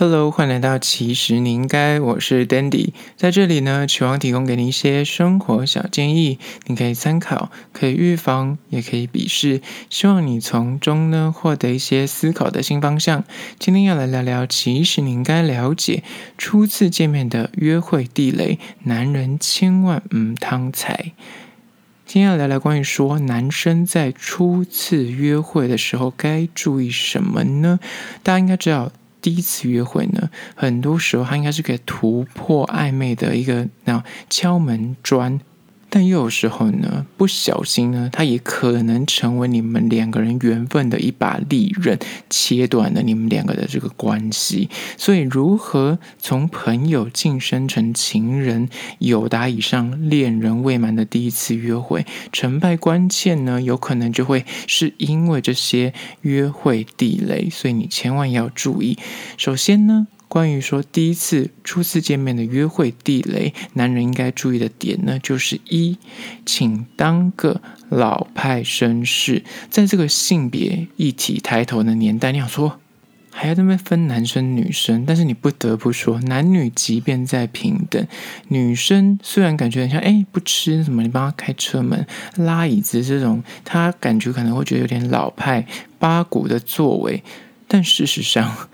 Hello，欢迎来到其实你应该，我是 Dandy，在这里呢，期望提供给你一些生活小建议，你可以参考，可以预防，也可以鄙视，希望你从中呢获得一些思考的新方向。今天要来聊聊，其实你应该了解初次见面的约会地雷，男人千万唔通踩。今天要聊聊关于说男生在初次约会的时候该注意什么呢？大家应该知道。第一次约会呢，很多时候他应该是可以突破暧昧的一个那敲门砖。但又有时候呢，不小心呢，它也可能成为你们两个人缘分的一把利刃，切断了你们两个的这个关系。所以，如何从朋友晋升成情人，有达以上恋人未满的第一次约会，成败关键呢，有可能就会是因为这些约会地雷，所以你千万要注意。首先呢。关于说第一次初次见面的约会地雷，男人应该注意的点呢，就是一，请当个老派绅士。在这个性别一体抬头的年代，你想说还要这么分男生女生，但是你不得不说，男女即便再平等，女生虽然感觉很像哎不吃什么，你帮他开车门、拉椅子这种，她感觉可能会觉得有点老派八股的作为，但事实上。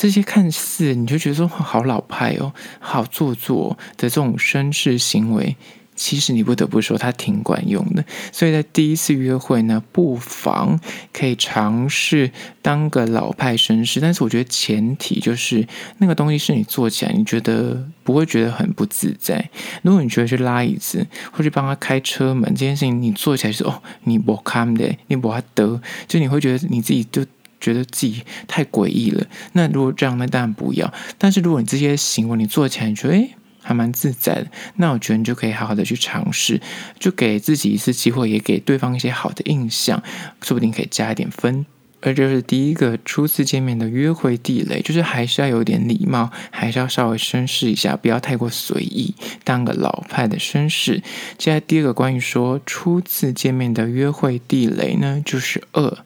这些看似你就觉得说好老派哦，好做作的这种绅士行为，其实你不得不说它挺管用的。所以在第一次约会呢，不妨可以尝试当个老派绅士。但是我觉得前提就是那个东西是你做起来你觉得不会觉得很不自在。如果你觉得去拉椅子或者帮他开车门这件事情，你做起来是哦，你不看的，你不得，就你会觉得你自己就。觉得自己太诡异了。那如果这样，那当然不要。但是如果你这些行为你做起来，你觉得诶还蛮自在的，那我觉得你就可以好好的去尝试，就给自己一次机会，也给对方一些好的印象，说不定可以加一点分。而这是第一个初次见面的约会地雷，就是还是要有点礼貌，还是要稍微绅士一下，不要太过随意，当个老派的绅士。接下来第二个关于说初次见面的约会地雷呢，就是二。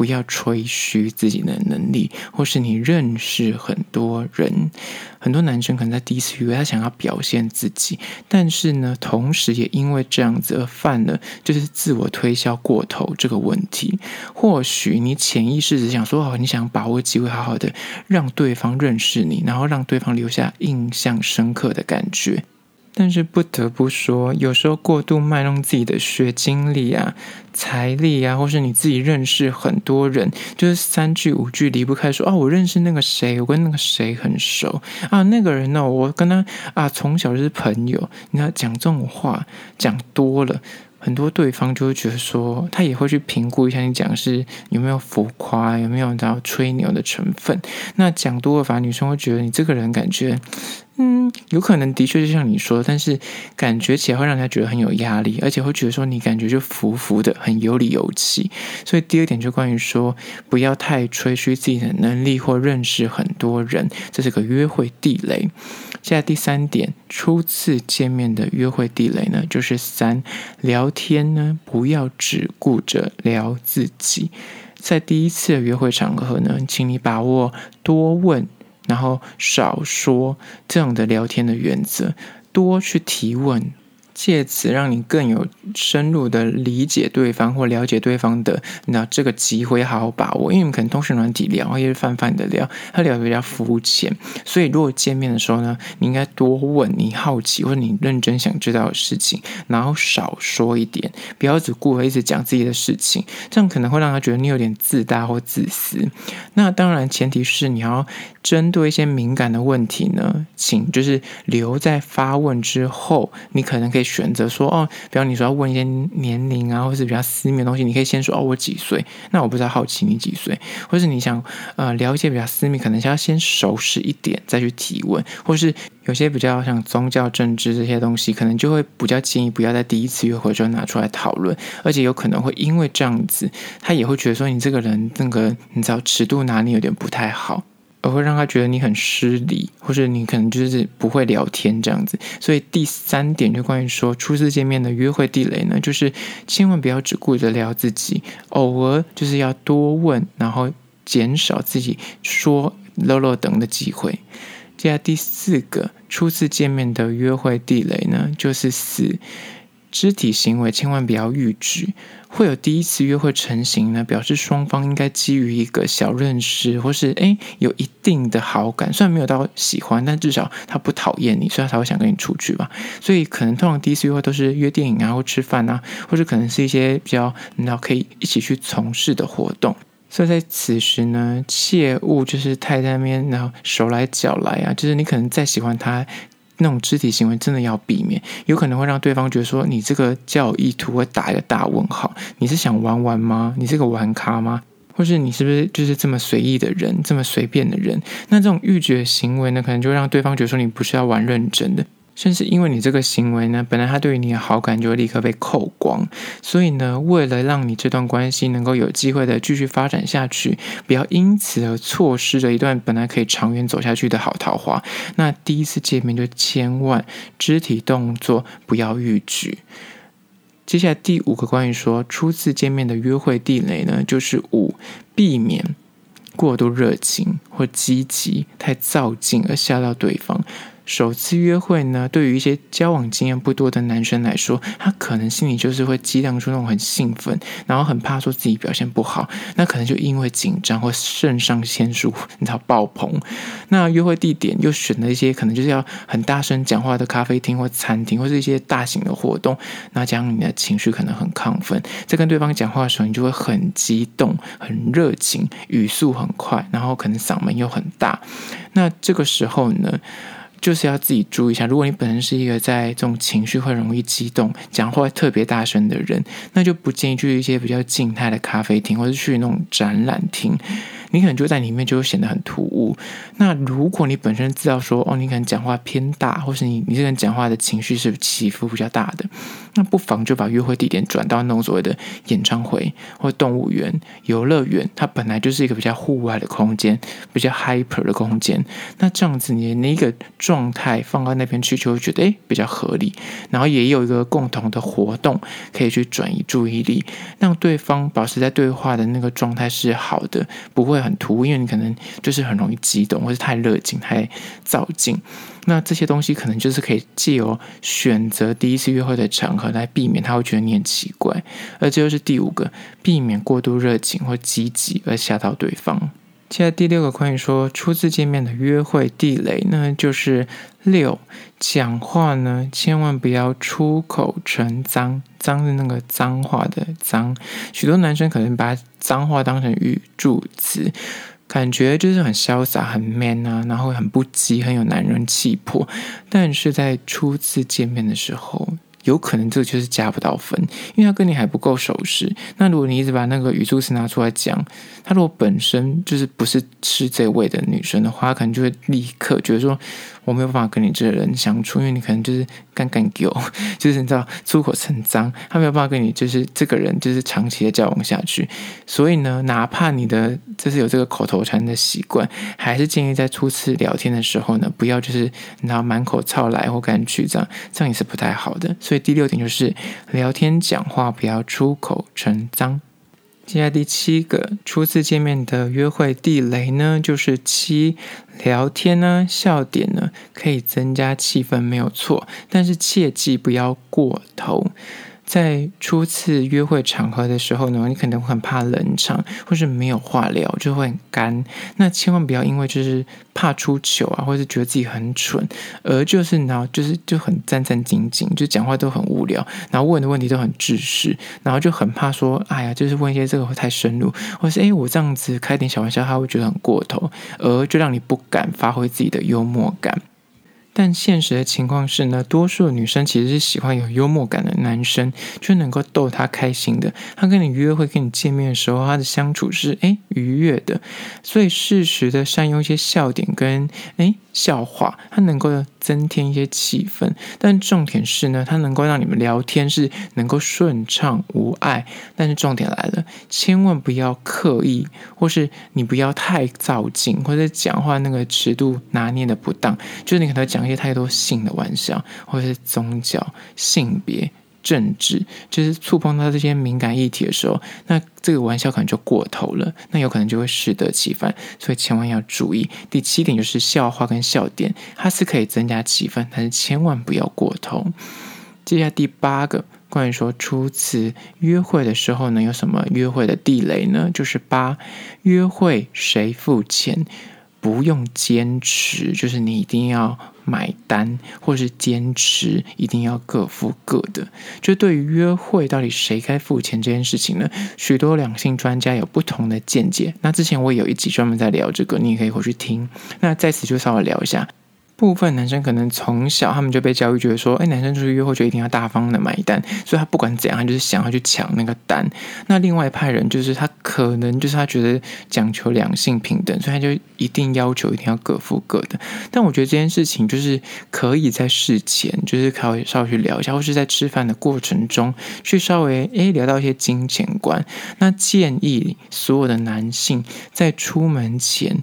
不要吹嘘自己的能力，或是你认识很多人。很多男生可能在第一次约会，他想要表现自己，但是呢，同时也因为这样子而犯了就是自我推销过头这个问题。或许你潜意识只想说，哦，你想把握机会，好好的让对方认识你，然后让对方留下印象深刻的感觉。但是不得不说，有时候过度卖弄自己的学经历啊、财力啊，或是你自己认识很多人，就是三句五句离不开说，哦，我认识那个谁，我跟那个谁很熟啊，那个人呢，我跟他啊从小就是朋友。你要讲这种话讲多了。很多对方就会觉得说，他也会去评估一下你讲是有没有浮夸，有没有到吹牛的成分。那讲多了，反而女生会觉得你这个人感觉，嗯，有可能的确就像你说，但是感觉起来会让人家觉得很有压力，而且会觉得说你感觉就浮浮的，很有理有气。所以第二点就关于说，不要太吹嘘自己的能力或认识很多人，这是个约会地雷。现在第三点，初次见面的约会地雷呢，就是三，聊天呢，不要只顾着聊自己。在第一次的约会场合呢，请你把握多问，然后少说这样的聊天的原则，多去提问。借此让你更有深入的理解对方或了解对方的，那这个机会好好把握，因为你们可能通讯软体聊，也是泛泛的聊，他聊得比较肤浅，所以如果见面的时候呢，你应该多问你好奇或者你认真想知道的事情，然后少说一点，不要只顾着一直讲自己的事情，这样可能会让他觉得你有点自大或自私。那当然前提是你要针对一些敏感的问题呢，请就是留在发问之后，你可能可以。选择说哦，比方你说要问一些年龄啊，或是比较私密的东西，你可以先说哦，我几岁？那我不知道好奇你几岁，或是你想呃了解比较私密，可能是要先熟识一点再去提问，或是有些比较像宗教、政治这些东西，可能就会比较建议不要在第一次约会就拿出来讨论，而且有可能会因为这样子，他也会觉得说你这个人那个你知道尺度拿捏有点不太好。而会让他觉得你很失礼，或者你可能就是不会聊天这样子。所以第三点就关于说初次见面的约会地雷呢，就是千万不要只顾着聊自己，偶尔就是要多问，然后减少自己说啰啰等的机会。接下来第四个初次见面的约会地雷呢，就是四。肢体行为千万不要逾矩，会有第一次约会成型呢，表示双方应该基于一个小认识，或是诶有一定的好感，虽然没有到喜欢，但至少他不讨厌你，所以他才会想跟你出去吧。所以可能通常第一次约会都是约电影啊，或吃饭啊，或者可能是一些比较你知道可以一起去从事的活动。所以在此时呢，切勿就是太在那边，然后手来脚来啊，就是你可能再喜欢他。那种肢体行为真的要避免，有可能会让对方觉得说你这个交友意图会打一个大问号。你是想玩玩吗？你是个玩咖吗？或是你是不是就是这么随意的人，这么随便的人？那这种欲绝行为呢，可能就让对方觉得说你不是要玩认真的。甚至因为你这个行为呢，本来他对于你的好感就会立刻被扣光，所以呢，为了让你这段关系能够有机会的继续发展下去，不要因此而错失了一段本来可以长远走下去的好桃花，那第一次见面就千万肢体动作不要逾矩。接下来第五个关于说初次见面的约会地雷呢，就是五，避免过度热情或积极、太躁进而吓到对方。首次约会呢，对于一些交往经验不多的男生来说，他可能心里就是会激荡出那种很兴奋，然后很怕说自己表现不好，那可能就因为紧张或肾上腺素你知道爆棚。那约会地点又选了一些可能就是要很大声讲话的咖啡厅或餐厅，或是一些大型的活动，那这样你的情绪可能很亢奋，在跟对方讲话的时候，你就会很激动、很热情，语速很快，然后可能嗓门又很大。那这个时候呢，就是要自己注意一下，如果你本身是一个在这种情绪会容易激动、讲话特别大声的人，那就不建议去一些比较静态的咖啡厅，或者去那种展览厅。你可能就在里面就会显得很突兀。那如果你本身知道说，哦，你可能讲话偏大，或是你你这个人讲话的情绪是起伏比较大的，那不妨就把约会地点转到那种所谓的演唱会或动物园、游乐园。它本来就是一个比较户外的空间，比较 hyper 的空间。那这样子，你的那个状态放到那边去，就会觉得诶比较合理。然后也有一个共同的活动可以去转移注意力，让对方保持在对话的那个状态是好的，不会。很突兀，因为你可能就是很容易激动，或是太热情、太躁进。那这些东西可能就是可以借由选择第一次约会的场合来避免，他会觉得你很奇怪。而这就是第五个，避免过度热情或积极而吓到对方。接下来第六个关于说初次见面的约会地雷呢，就是六，讲话呢千万不要出口成脏，脏是那个脏话的脏。许多男生可能把脏话当成语助词，感觉就是很潇洒、很 man 啊，然后很不羁、很有男人气魄。但是在初次见面的时候，有可能这个就是加不到分，因为他跟你还不够熟识。那如果你一直把那个语助词拿出来讲，他如果本身就是不是吃这位的女生的话，他可能就会立刻觉得说。我没有办法跟你这个人相处，因为你可能就是干干狗，就是你知道出口成脏，他没有办法跟你就是这个人就是长期的交往下去。所以呢，哪怕你的就是有这个口头禅的习惯，还是建议在初次聊天的时候呢，不要就是你知道满口操来或干去这样，这样也是不太好的。所以第六点就是聊天讲话不要出口成脏。接下第七个初次见面的约会地雷呢，就是七聊天呢，笑点呢可以增加气氛没有错，但是切记不要过头。在初次约会场合的时候呢，你可能会很怕冷场，或是没有话聊，就会很干。那千万不要因为就是怕出糗啊，或是觉得自己很蠢，而就是然后就是就很战战兢兢，就讲话都很无聊，然后问的问题都很制式，然后就很怕说，哎呀，就是问一些这个会太深入，或是哎我这样子开点小玩笑，他会觉得很过头，而就让你不敢发挥自己的幽默感。但现实的情况是呢，多数女生其实是喜欢有幽默感的男生，就能够逗她开心的。他跟你约会、跟你见面的时候，他的相处是诶愉悦的，所以适时的善用一些笑点跟诶笑话，她能够增添一些气氛。但重点是呢，它能够让你们聊天是能够顺畅无碍。但是重点来了，千万不要刻意，或是你不要太造进，或者讲话那个尺度拿捏的不当，就是你可能。讲一些太多性的玩笑，或者是宗教、性别、政治，就是触碰到这些敏感议题的时候，那这个玩笑可能就过头了，那有可能就会适得其反，所以千万要注意。第七点就是笑话跟笑点，它是可以增加气氛，但是千万不要过头。接下来第八个，关于说初次约会的时候呢，有什么约会的地雷呢？就是八，约会谁付钱？不用坚持，就是你一定要买单，或是坚持一定要各付各的。就对于约会到底谁该付钱这件事情呢，许多两性专家有不同的见解。那之前我也有一集专门在聊这个，你也可以回去听。那在此就稍微聊一下。部分男生可能从小他们就被教育，觉得说，哎，男生出去约会就一定要大方的买单，所以他不管怎样，他就是想要去抢那个单。那另外一派人就是他可能就是他觉得讲求两性平等，所以他就一定要求一定要各付各的。但我觉得这件事情就是可以在事前，就是可以稍微去聊一下，或是在吃饭的过程中去稍微哎聊到一些金钱观。那建议所有的男性在出门前。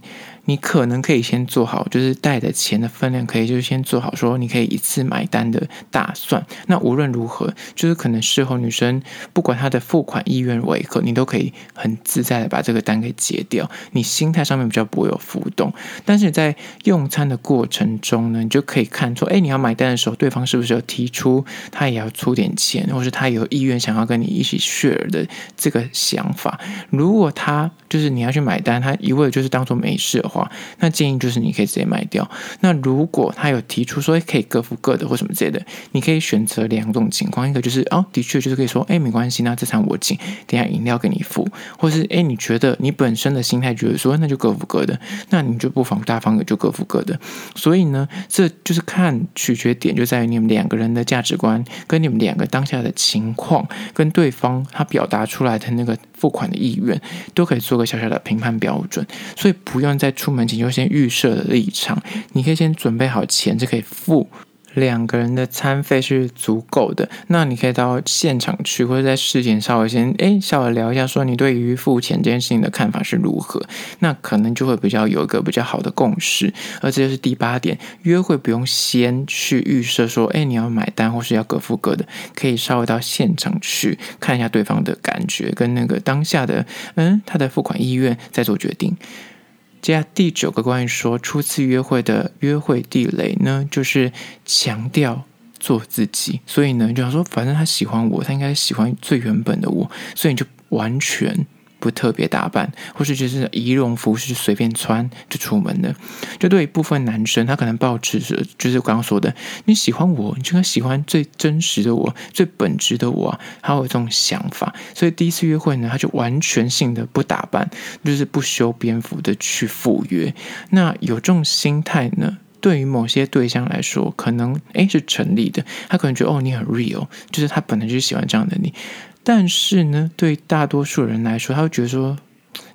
你可能可以先做好，就是带的钱的分量，可以就是先做好，说你可以一次买单的打算。那无论如何，就是可能事后女生不管她的付款意愿为何，你都可以很自在的把这个单给结掉，你心态上面比较不会有浮动。但是在用餐的过程中呢，你就可以看出，哎，你要买单的时候，对方是不是有提出他也要出点钱，或是他有意愿想要跟你一起 share 的这个想法。如果他就是你要去买单，他一味就是当做没事。那建议就是你可以直接卖掉。那如果他有提出说可以各付各的或什么之类的，你可以选择两种情况，一个就是哦，的确就是可以说，哎，没关系，那这场我请，等下饮料给你付，或是哎，你觉得你本身的心态觉得说那就各付各的，那你就不妨大方的就各付各的。所以呢，这就是看取决点就在于你们两个人的价值观，跟你们两个当下的情况，跟对方他表达出来的那个付款的意愿，都可以做个小小的评判标准。所以不用在出门前就先预设的立场，你可以先准备好钱就可以付，两个人的餐费是足够的。那你可以到现场去，或者在事前稍微先诶稍微聊一下，说你对于付钱这件事情的看法是如何，那可能就会比较有一个比较好的共识。而这就是第八点，约会不用先去预设说，诶你要买单或是要各付各的，可以稍微到现场去看一下对方的感觉跟那个当下的嗯他的付款意愿，再做决定。接下第九个关于说初次约会的约会地雷呢，就是强调做自己。所以呢，就想说，反正他喜欢我，他应该喜欢最原本的我，所以你就完全。不特别打扮，或是就是仪容服饰随便穿就出门的，就对一部分男生，他可能抱持着就是刚刚说的，你喜欢我，你就该喜欢最真实的我，最本质的我，他有这种想法。所以第一次约会呢，他就完全性的不打扮，就是不修边幅的去赴约。那有这种心态呢，对于某些对象来说，可能诶是成立的，他可能觉得哦你很 real，就是他本来就喜欢这样的你。但是呢，对大多数人来说，他会觉得说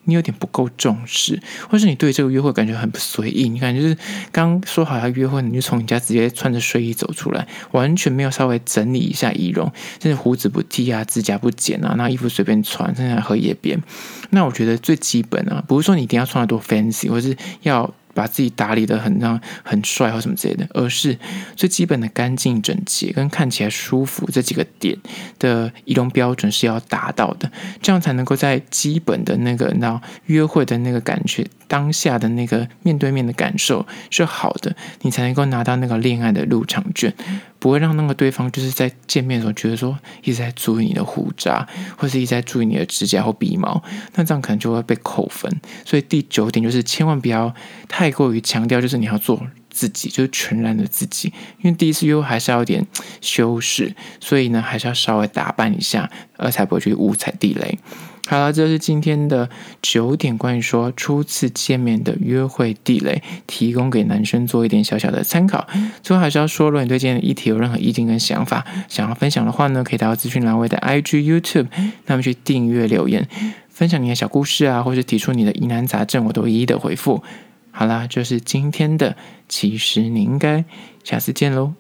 你有点不够重视，或是你对这个约会感觉很不随意。你看，就是刚说好要约会，你就从你家直接穿着睡衣走出来，完全没有稍微整理一下仪容，甚至胡子不剃啊，指甲不剪啊，那衣服随便穿，甚至荷叶边。那我觉得最基本啊，不是说你一定要穿得多 fancy，或是要。把自己打理的很让很帅或什么之类的，而是最基本的干净整洁跟看起来舒服这几个点的仪容标准是要达到的，这样才能够在基本的那个那约会的那个感觉，当下的那个面对面的感受是好的，你才能够拿到那个恋爱的入场券。不会让那个对方就是在见面的时候觉得说一直在注意你的胡渣，或是一直在注意你的指甲或鼻毛，那这样可能就会被扣分。所以第九点就是千万不要太过于强调，就是你要做自己，就是全然的自己，因为第一次约还是要有点修饰，所以呢还是要稍微打扮一下，呃才不会去误踩地雷。好了，这是今天的九点关于说初次见面的约会地雷，提供给男生做一点小小的参考。最后还是要说，如果你对今天的议题有任何意见跟想法，想要分享的话呢，可以到资讯栏位的 IG、YouTube，那么去订阅留言，分享你的小故事啊，或是提出你的疑难杂症，我都一一的回复。好啦，就是今天的，其实你应该下次见喽。